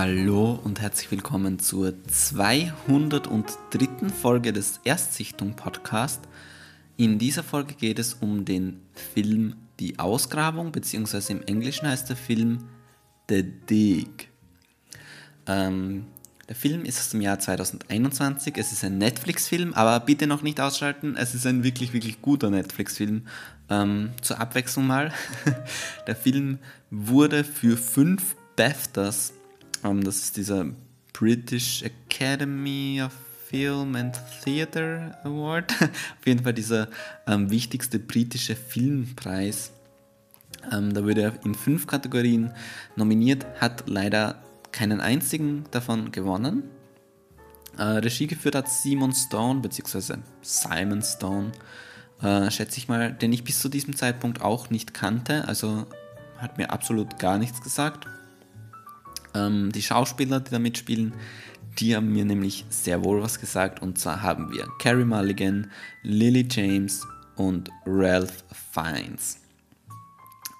Hallo und herzlich willkommen zur 203. Folge des Erstsichtung Podcast. In dieser Folge geht es um den Film Die Ausgrabung, beziehungsweise im Englischen heißt der Film The Dig. Ähm, der Film ist aus dem Jahr 2021. Es ist ein Netflix-Film, aber bitte noch nicht ausschalten. Es ist ein wirklich, wirklich guter Netflix-Film. Ähm, zur Abwechslung mal. der Film wurde für fünf BAFTAs ähm, das ist dieser British Academy of Film and Theatre Award. Auf jeden Fall dieser ähm, wichtigste britische Filmpreis. Ähm, da wurde er in fünf Kategorien nominiert, hat leider keinen einzigen davon gewonnen. Äh, Regie geführt hat Simon Stone, beziehungsweise Simon Stone, äh, schätze ich mal, den ich bis zu diesem Zeitpunkt auch nicht kannte. Also hat mir absolut gar nichts gesagt. Ähm, die Schauspieler, die da mitspielen, die haben mir nämlich sehr wohl was gesagt. Und zwar haben wir Carrie Mulligan, Lily James und Ralph Fiennes.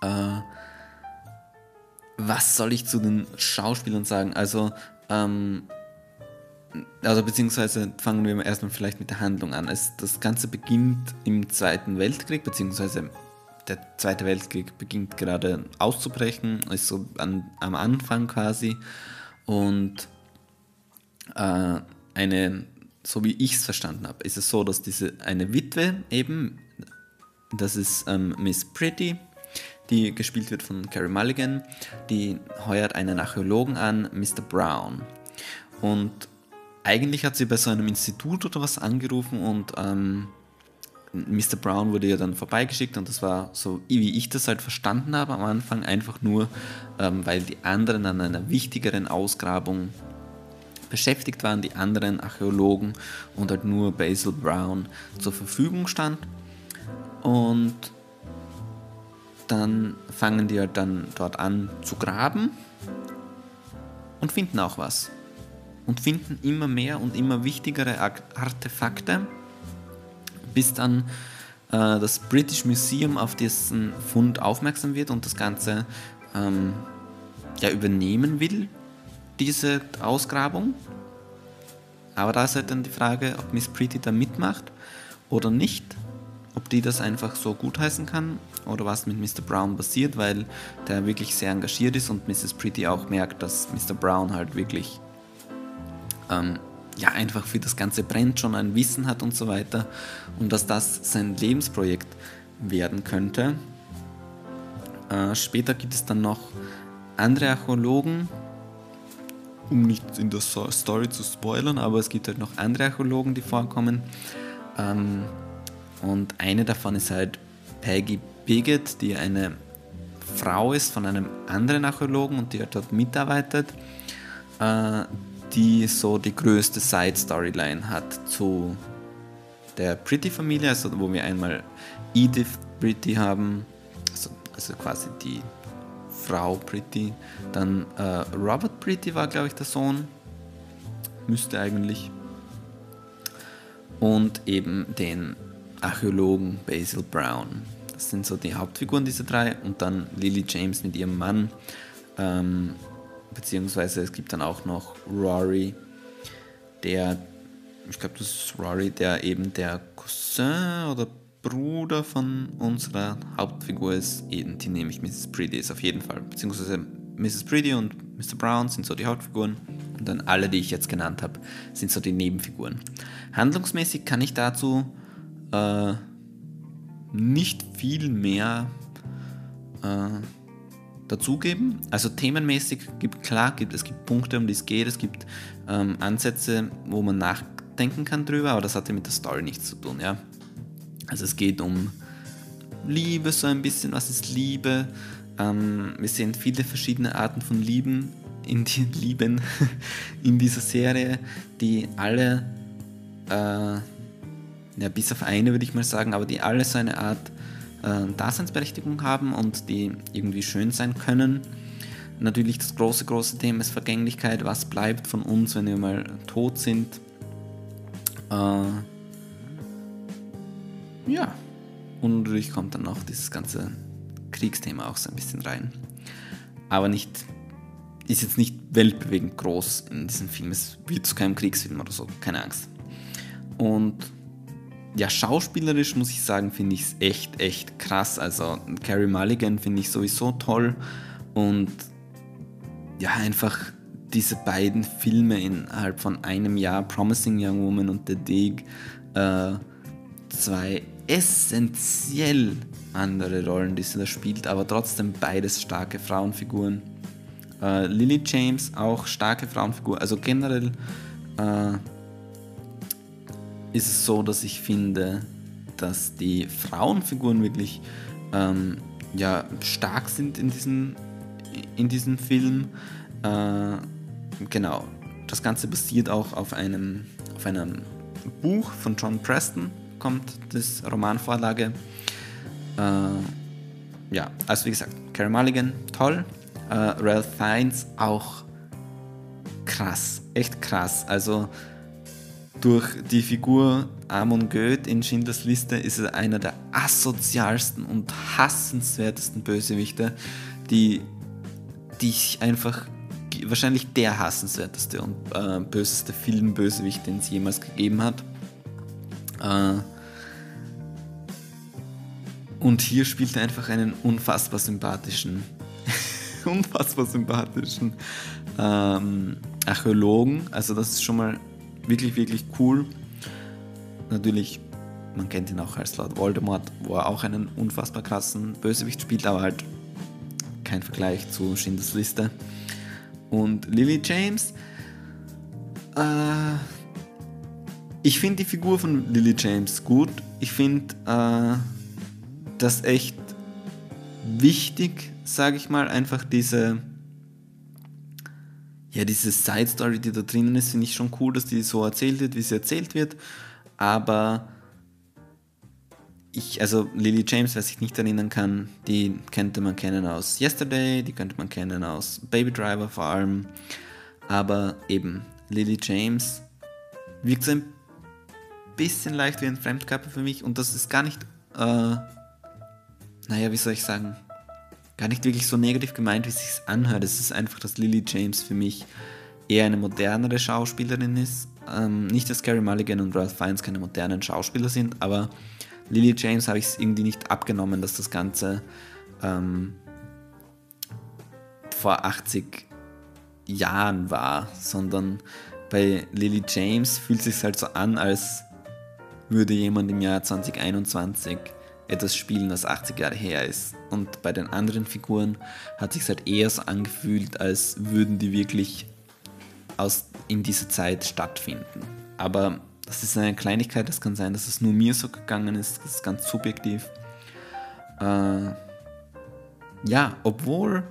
Äh, was soll ich zu den Schauspielern sagen? Also, ähm, also beziehungsweise fangen wir erstmal vielleicht mit der Handlung an. Es, das Ganze beginnt im Zweiten Weltkrieg, beziehungsweise der Zweite Weltkrieg beginnt gerade auszubrechen, ist so an, am Anfang quasi. Und äh, eine, so wie ich es verstanden habe, ist es so, dass diese eine Witwe eben, das ist ähm, Miss Pretty, die gespielt wird von Carrie Mulligan, die heuert einen Archäologen an, Mr. Brown. Und eigentlich hat sie bei so einem Institut oder was angerufen und ähm, Mr. Brown wurde ja dann vorbeigeschickt und das war so, wie ich das halt verstanden habe am Anfang, einfach nur, ähm, weil die anderen an einer wichtigeren Ausgrabung beschäftigt waren, die anderen Archäologen und halt nur Basil Brown zur Verfügung stand. Und dann fangen die halt dann dort an zu graben und finden auch was. Und finden immer mehr und immer wichtigere Artefakte bis dann äh, das British Museum auf diesen Fund aufmerksam wird und das Ganze ähm, ja, übernehmen will, diese Ausgrabung. Aber da ist halt dann die Frage, ob Miss Pretty da mitmacht oder nicht. Ob die das einfach so gutheißen kann oder was mit Mr. Brown passiert, weil der wirklich sehr engagiert ist und Mrs. Pretty auch merkt, dass Mr. Brown halt wirklich ähm, ja einfach für das Ganze brennt, schon ein Wissen hat und so weiter und dass das sein Lebensprojekt werden könnte. Äh, später gibt es dann noch andere Archäologen, um nicht in der Story zu spoilern, aber es gibt halt noch andere Archäologen, die vorkommen. Ähm, und eine davon ist halt Peggy Bigot, die eine Frau ist von einem anderen Archäologen und die halt dort mitarbeitet. Äh, die so die größte Side-Storyline hat zu der Pretty-Familie, also wo wir einmal Edith Pretty haben, also, also quasi die Frau Pretty, dann äh, Robert Pretty war, glaube ich, der Sohn, müsste eigentlich, und eben den Archäologen Basil Brown. Das sind so die Hauptfiguren dieser drei und dann Lily James mit ihrem Mann. Ähm, beziehungsweise es gibt dann auch noch Rory, der, ich glaube, das ist Rory, der eben der Cousin oder Bruder von unserer Hauptfigur ist, eben, die nämlich Mrs. Pretty ist auf jeden Fall, beziehungsweise Mrs. Pretty und Mr. Brown sind so die Hauptfiguren und dann alle, die ich jetzt genannt habe, sind so die Nebenfiguren. Handlungsmäßig kann ich dazu äh, nicht viel mehr äh, dazugeben. Also themenmäßig gibt klar, gibt, es gibt Punkte, um die es geht, es gibt ähm, Ansätze, wo man nachdenken kann drüber, aber das hat ja mit der Story nichts zu tun, ja. Also es geht um Liebe so ein bisschen, was ist Liebe? Ähm, wir sehen viele verschiedene Arten von Lieben in die Lieben in dieser Serie, die alle, äh, ja, bis auf eine würde ich mal sagen, aber die alle so eine Art äh, Daseinsberechtigung haben und die irgendwie schön sein können. Natürlich das große, große Thema ist Vergänglichkeit. Was bleibt von uns, wenn wir mal tot sind? Äh, ja. Und natürlich kommt dann noch dieses ganze Kriegsthema auch so ein bisschen rein. Aber nicht ist jetzt nicht weltbewegend groß in diesem Film. Es wird zu keinem Kriegsfilm oder so, keine Angst. Und ja, schauspielerisch muss ich sagen, finde ich es echt, echt krass. Also Carrie Mulligan finde ich sowieso toll. Und ja, einfach diese beiden Filme innerhalb von einem Jahr, Promising Young Woman und The Dig, äh, zwei essentiell andere Rollen, die sie da spielt, aber trotzdem beides starke Frauenfiguren. Äh, Lily James auch starke Frauenfigur. Also generell äh, ist es so, dass ich finde, dass die Frauenfiguren wirklich ähm, ja, stark sind in diesem, in diesem Film. Äh, genau. Das Ganze basiert auch auf einem, auf einem Buch von John Preston, kommt das Romanvorlage. Äh, ja, also wie gesagt, Carey Mulligan, toll. Äh, Ralph Fiennes auch krass, echt krass. Also durch die Figur Amon Goeth in Schindlers Liste ist er einer der asozialsten und hassenswertesten Bösewichte, die, die ich einfach wahrscheinlich der hassenswerteste und äh, böseste Filmbösewicht, den es jemals gegeben hat. Äh, und hier spielt er einfach einen unfassbar sympathischen, unfassbar sympathischen ähm, Archäologen. Also das ist schon mal wirklich, wirklich cool. Natürlich, man kennt ihn auch als Lord Voldemort, wo er auch einen unfassbar krassen Bösewicht spielt, aber halt kein Vergleich zu Schindlers Liste. Und Lily James, äh, ich finde die Figur von Lily James gut. Ich finde äh, das echt wichtig, sage ich mal, einfach diese ja, diese Side Story, die da drinnen ist, finde ich schon cool, dass die so erzählt wird, wie sie erzählt wird. Aber ich, also Lily James, wer sich nicht erinnern kann, die könnte man kennen aus Yesterday, die könnte man kennen aus Baby Driver vor allem. Aber eben, Lily James wirkt so ein bisschen leicht wie ein Fremdkörper für mich und das ist gar nicht, äh, naja, wie soll ich sagen, gar nicht wirklich so negativ gemeint, wie es sich anhört. Es ist einfach, dass Lily James für mich eher eine modernere Schauspielerin ist. Ähm, nicht, dass Carrie Mulligan und Ralph Fiennes keine modernen Schauspieler sind, aber Lily James habe ich es irgendwie nicht abgenommen, dass das Ganze ähm, vor 80 Jahren war, sondern bei Lily James fühlt es sich halt so an, als würde jemand im Jahr 2021 etwas spielen, das 80 Jahre her ist. Und bei den anderen Figuren hat sich halt eher so angefühlt, als würden die wirklich aus, in dieser Zeit stattfinden. Aber das ist eine Kleinigkeit, das kann sein, dass es nur mir so gegangen ist, das ist ganz subjektiv. Äh, ja, obwohl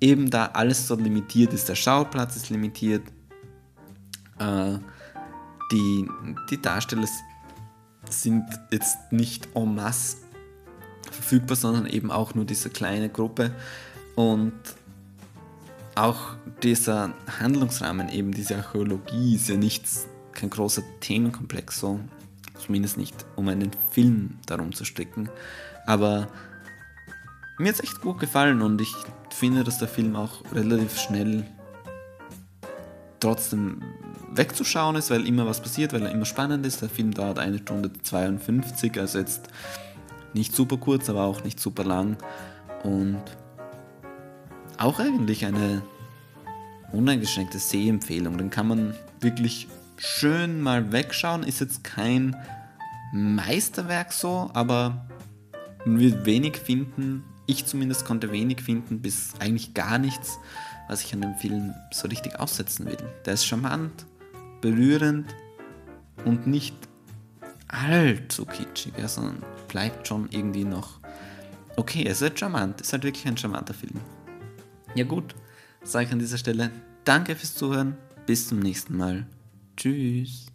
eben da alles so limitiert ist, der Schauplatz ist limitiert, äh, die, die Darsteller sind jetzt nicht en masse verfügbar, sondern eben auch nur diese kleine Gruppe. Und auch dieser Handlungsrahmen, eben diese Archäologie, ist ja nichts, kein großer Themenkomplex, so zumindest nicht, um einen Film darum zu stricken. Aber mir hat es echt gut gefallen und ich finde, dass der Film auch relativ schnell trotzdem wegzuschauen ist, weil immer was passiert, weil er immer spannend ist. Der Film dauert eine Stunde 52, also jetzt nicht super kurz, aber auch nicht super lang. Und auch eigentlich eine uneingeschränkte Sehempfehlung. Den kann man wirklich schön mal wegschauen. Ist jetzt kein Meisterwerk so, aber man wird wenig finden. Ich zumindest konnte wenig finden, bis eigentlich gar nichts, was ich an dem Film so richtig aussetzen will. Der ist charmant, berührend und nicht allzu kitschig, ja, sondern bleibt schon irgendwie noch okay. Es ist halt charmant, es ist halt wirklich ein charmanter Film. Ja gut, sage ich an dieser Stelle danke fürs Zuhören, bis zum nächsten Mal. Tschüss.